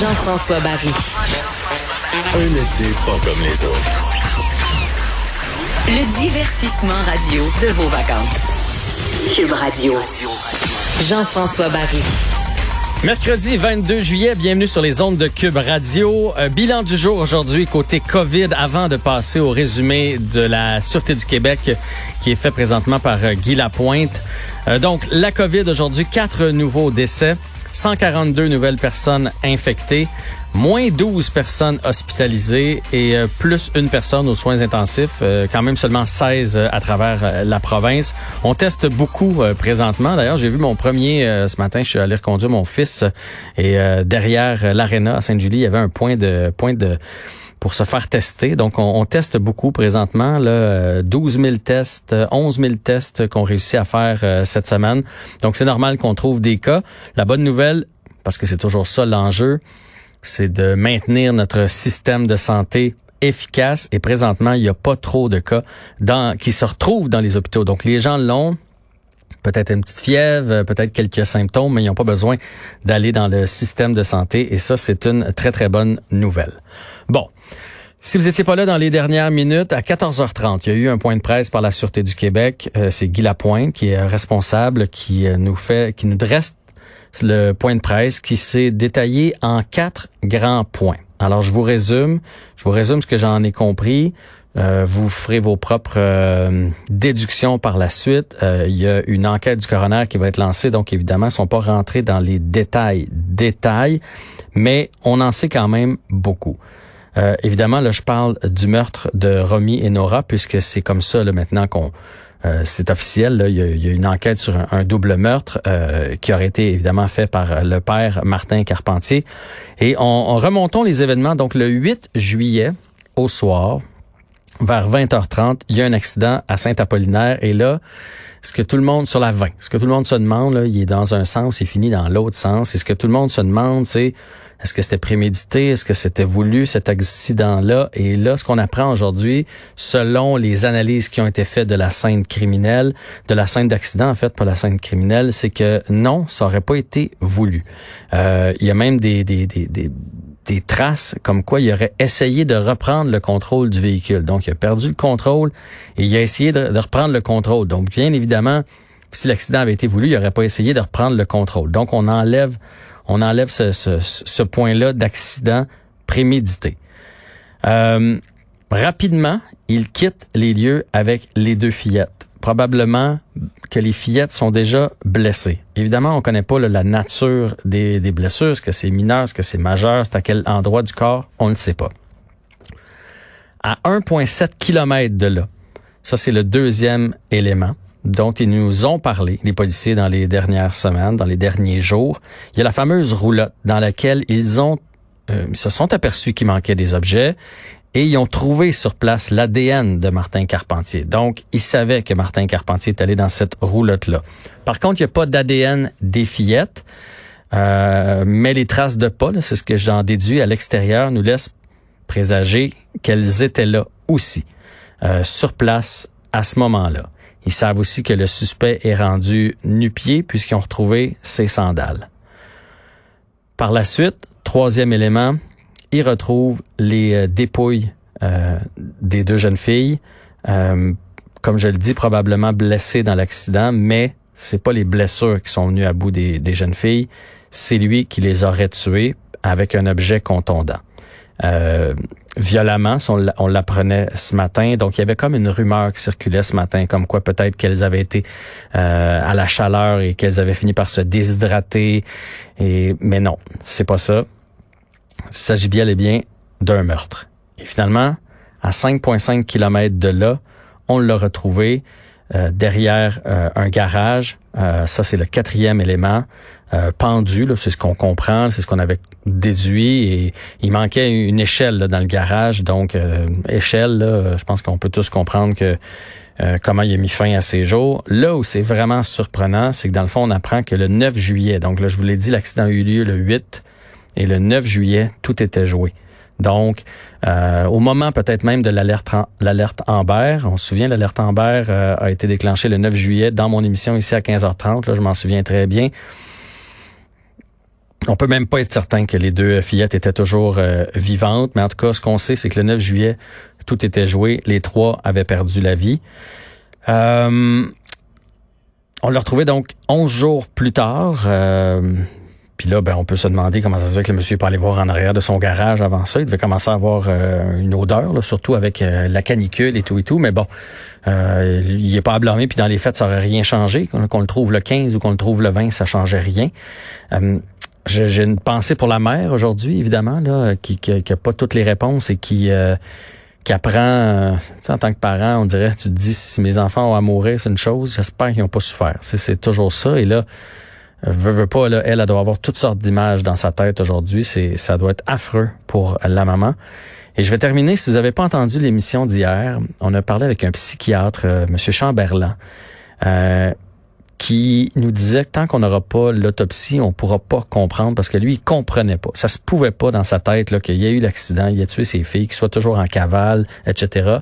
Jean-François Barry. Un été pas comme les autres. Le divertissement radio de vos vacances. Cube Radio. Jean-François Barry. Mercredi 22 juillet, bienvenue sur les ondes de Cube Radio. Euh, bilan du jour aujourd'hui côté COVID avant de passer au résumé de la Sûreté du Québec qui est fait présentement par euh, Guy Lapointe. Euh, donc la COVID aujourd'hui, quatre nouveaux décès. 142 nouvelles personnes infectées, moins 12 personnes hospitalisées et euh, plus une personne aux soins intensifs, euh, quand même seulement 16 euh, à travers la province. On teste beaucoup présentement. D'ailleurs, j'ai vu mon premier ce matin, je suis allé reconduire mon fils et derrière l'aréna à Sainte-Julie, il y avait un point de point de pour se faire tester. Donc, on, teste beaucoup présentement. Là, 12 000 tests, 11 000 tests qu'on réussit à faire cette semaine. Donc, c'est normal qu'on trouve des cas. La bonne nouvelle, parce que c'est toujours ça l'enjeu, c'est de maintenir notre système de santé efficace et présentement, il n'y a pas trop de cas dans, qui se retrouvent dans les hôpitaux. Donc, les gens l'ont, peut-être une petite fièvre, peut-être quelques symptômes, mais ils n'ont pas besoin d'aller dans le système de santé et ça, c'est une très, très bonne nouvelle. Bon. Si vous étiez pas là dans les dernières minutes, à 14h30, il y a eu un point de presse par la Sûreté du Québec. Euh, c'est Guy Lapointe qui est responsable, qui euh, nous fait, qui nous dresse le point de presse qui s'est détaillé en quatre grands points. Alors, je vous résume. Je vous résume ce que j'en ai compris. Euh, vous ferez vos propres déductions par la suite. Il y a une enquête du coroner qui va être lancée, donc évidemment, ils sont pas rentrés dans les détails, détails, mais on en sait quand même beaucoup. Évidemment, là, je parle du meurtre de Romy et Nora, puisque c'est comme ça là, maintenant qu'on euh, c'est officiel. Il, y a, une enquête sur un, double meurtre euh, qui aurait été évidemment fait par le père Martin Carpentier. Et on, remontons les événements. Donc le 8 juillet au soir, vers 20h30, il y a un accident à Saint-Apollinaire. Et là, ce que tout le monde sur la 20, ce que tout le monde se demande, là, il est dans un sens, il finit dans l'autre sens. Et ce que tout le monde se demande, c'est est-ce que c'était prémédité? Est-ce que c'était voulu, cet accident-là? Et là, ce qu'on apprend aujourd'hui, selon les analyses qui ont été faites de la scène criminelle, de la scène d'accident, en fait, pas la scène criminelle, c'est que non, ça aurait pas été voulu. Euh, il y a même des, des, des, des des traces comme quoi il aurait essayé de reprendre le contrôle du véhicule. Donc, il a perdu le contrôle et il a essayé de, reprendre le contrôle. Donc, bien évidemment, si l'accident avait été voulu, il n'aurait pas essayé de reprendre le contrôle. Donc, on enlève on enlève ce, ce, point-là d'accident prémédité. Euh, rapidement, il quitte les lieux avec les deux fillettes. Probablement que les fillettes sont déjà blessées. Évidemment, on connaît pas la nature des, blessures, est-ce que c'est mineur, est-ce que c'est majeur, c'est à quel endroit du corps, on ne sait pas. À 1,7 km de là, ça c'est le deuxième élément, dont ils nous ont parlé, les policiers, dans les dernières semaines, dans les derniers jours. Il y a la fameuse roulotte dans laquelle ils ont euh, se sont aperçus qu'il manquait des objets et ils ont trouvé sur place l'ADN de Martin Carpentier. Donc, ils savaient que Martin Carpentier est allé dans cette roulotte-là. Par contre, il n'y a pas d'ADN des fillettes, euh, mais les traces de pas, c'est ce que j'en déduis à l'extérieur, nous laissent présager qu'elles étaient là aussi, euh, sur place à ce moment-là. Ils savent aussi que le suspect est rendu nu-pied puisqu'ils ont retrouvé ses sandales. Par la suite, troisième élément, ils retrouvent les euh, dépouilles euh, des deux jeunes filles. Euh, comme je le dis, probablement blessées dans l'accident, mais c'est pas les blessures qui sont venues à bout des, des jeunes filles, c'est lui qui les aurait tuées avec un objet contondant. Euh, violemment, on l'apprenait ce matin. Donc, il y avait comme une rumeur qui circulait ce matin, comme quoi peut-être qu'elles avaient été euh, à la chaleur et qu'elles avaient fini par se déshydrater. Et mais non, c'est pas ça. S'agit bien et bien d'un meurtre. Et finalement, à 5,5 km de là, on l'a retrouvé euh, derrière un garage. ça, c'est le quatrième élément. Euh, pendu, c'est ce qu'on comprend, c'est ce qu'on avait déduit. Et il manquait une échelle dans le garage, donc euh, échelle, je pense qu'on peut tous comprendre que euh, comment il a mis fin à ses jours. Là où c'est vraiment surprenant, c'est que dans le fond, on apprend que le 9 juillet, donc là, je vous l'ai dit, l'accident a eu lieu le 8, et le 9 juillet, tout était joué. Donc, au moment peut-être même de l'alerte l'alerte Amber, on se souvient, l'alerte Amber a été déclenchée le 9 juillet dans mon émission ici à 15h30, là, je m'en souviens très bien On peut même pas être certain que les deux fillettes étaient toujours vivantes, mais en tout cas, ce qu'on sait, c'est que le 9 juillet, tout était joué. Les trois avaient perdu la vie. Euh, on l'a retrouvé donc 11 jours plus tard. Euh, puis là, ben, on peut se demander comment ça se fait que le monsieur peut aller voir en arrière de son garage avant ça. Il devait commencer à avoir euh, une odeur, surtout avec la canicule et tout et tout. Mais bon, il est pas à blâmer. Puis dans les fêtes, ça aurait rien changé. Qu'on le trouve le 15 ou qu'on le trouve le 20, ça changeait rien. J'ai une pensée pour la mère aujourd'hui, évidemment, là, qui n'a pas toutes les réponses et qui qui apprend, euh, en tant que parent, on dirait, tu te dis, si mes enfants ont à c'est une chose, j'espère qu'ils n'ont pas souffert. C'est toujours ça. Et là, pas, là, elle, elle doit avoir toutes sortes d'images dans sa tête aujourd'hui. C'est, ça doit être affreux pour la maman. Et je vais terminer, si vous n'avez pas entendu l'émission d'hier, on a parlé avec un psychiatre, euh, M. Chamberlain, euh, qui nous disait que tant qu'on n'aura pas l'autopsie, on pourra pas comprendre parce que lui, il comprenait pas. Ça se pouvait pas dans sa tête là qu'il y a eu l'accident, il a tué ses filles, qu'il soit toujours en cavale, etc.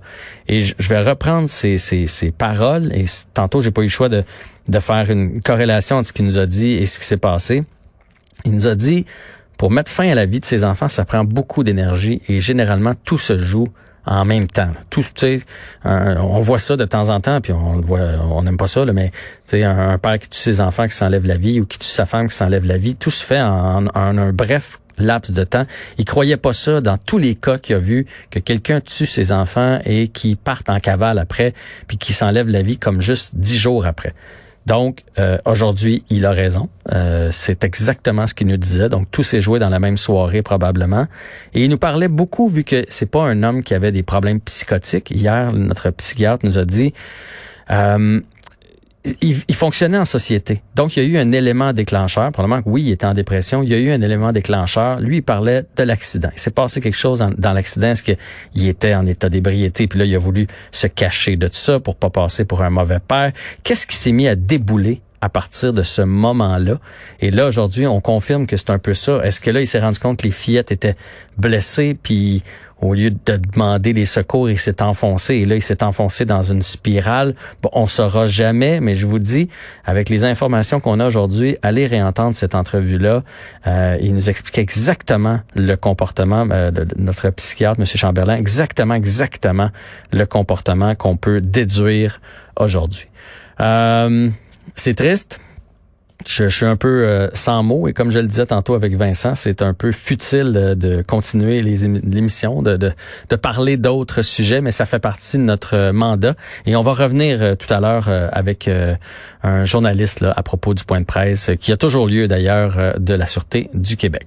Et je vais reprendre ces, ces, ces paroles et tantôt j'ai pas eu le choix de, de faire une corrélation entre ce qu'il nous a dit et ce qui s'est passé. Il nous a dit pour mettre fin à la vie de ses enfants, ça prend beaucoup d'énergie et généralement tout se joue en même temps. Tout, tu on voit ça de temps en temps, puis on voit, on n'aime pas ça, là, mais tu un, un père qui tue ses enfants, qui s'enlève la vie, ou qui tue sa femme, qui s'enlève la vie, tout se fait en, un bref laps de temps. Il croyait pas ça dans tous les cas qu'il a vu que quelqu'un tue ses enfants et qui partent en cavale après, puis qui s'enlève la vie comme juste dix jours après. Donc, euh, aujourd'hui, il a raison. Euh, c'est exactement ce qu'il nous disait. Donc, tout s'est joué dans la même soirée probablement. Et il nous parlait beaucoup, vu que c'est pas un homme qui avait des problèmes psychotiques. Hier, notre psychiatre nous a dit, euh, il, fonctionnait en société. Donc, il y a eu un élément déclencheur. Probablement que oui, il était en dépression. Il y a eu un élément déclencheur. Lui, il parlait de l'accident. Il s'est passé quelque chose dans, l'accident. Est-ce qu'il était en état d'ébriété? Puis là, il a voulu se cacher de tout ça pour pas passer pour un mauvais père. Qu'est-ce qui s'est mis à débouler à partir de ce moment-là? Et là, aujourd'hui, on confirme que c'est un peu ça. Est-ce que là, il s'est rendu compte que les fillettes étaient blessées, puis au lieu de demander les secours, il s'est enfoncé. Et là, il s'est enfoncé dans une spirale. Bon, on saura jamais, mais je vous dis, avec les informations qu'on a aujourd'hui, allez réentendre cette entrevue-là. Euh, il nous explique exactement le comportement euh, de notre psychiatre, M. Chamberlain, exactement, exactement le comportement qu'on peut déduire aujourd'hui. Euh, c'est triste, je, suis un peu euh, sans mots et comme je le disais tantôt avec Vincent, c'est un peu futile de, continuer l'émission, de, de, parler d'autres sujets, mais ça fait partie de notre mandat. Et on va revenir euh, tout à l'heure euh, avec un journaliste là, à propos du point de presse qui a toujours lieu d'ailleurs de la Sûreté du Québec.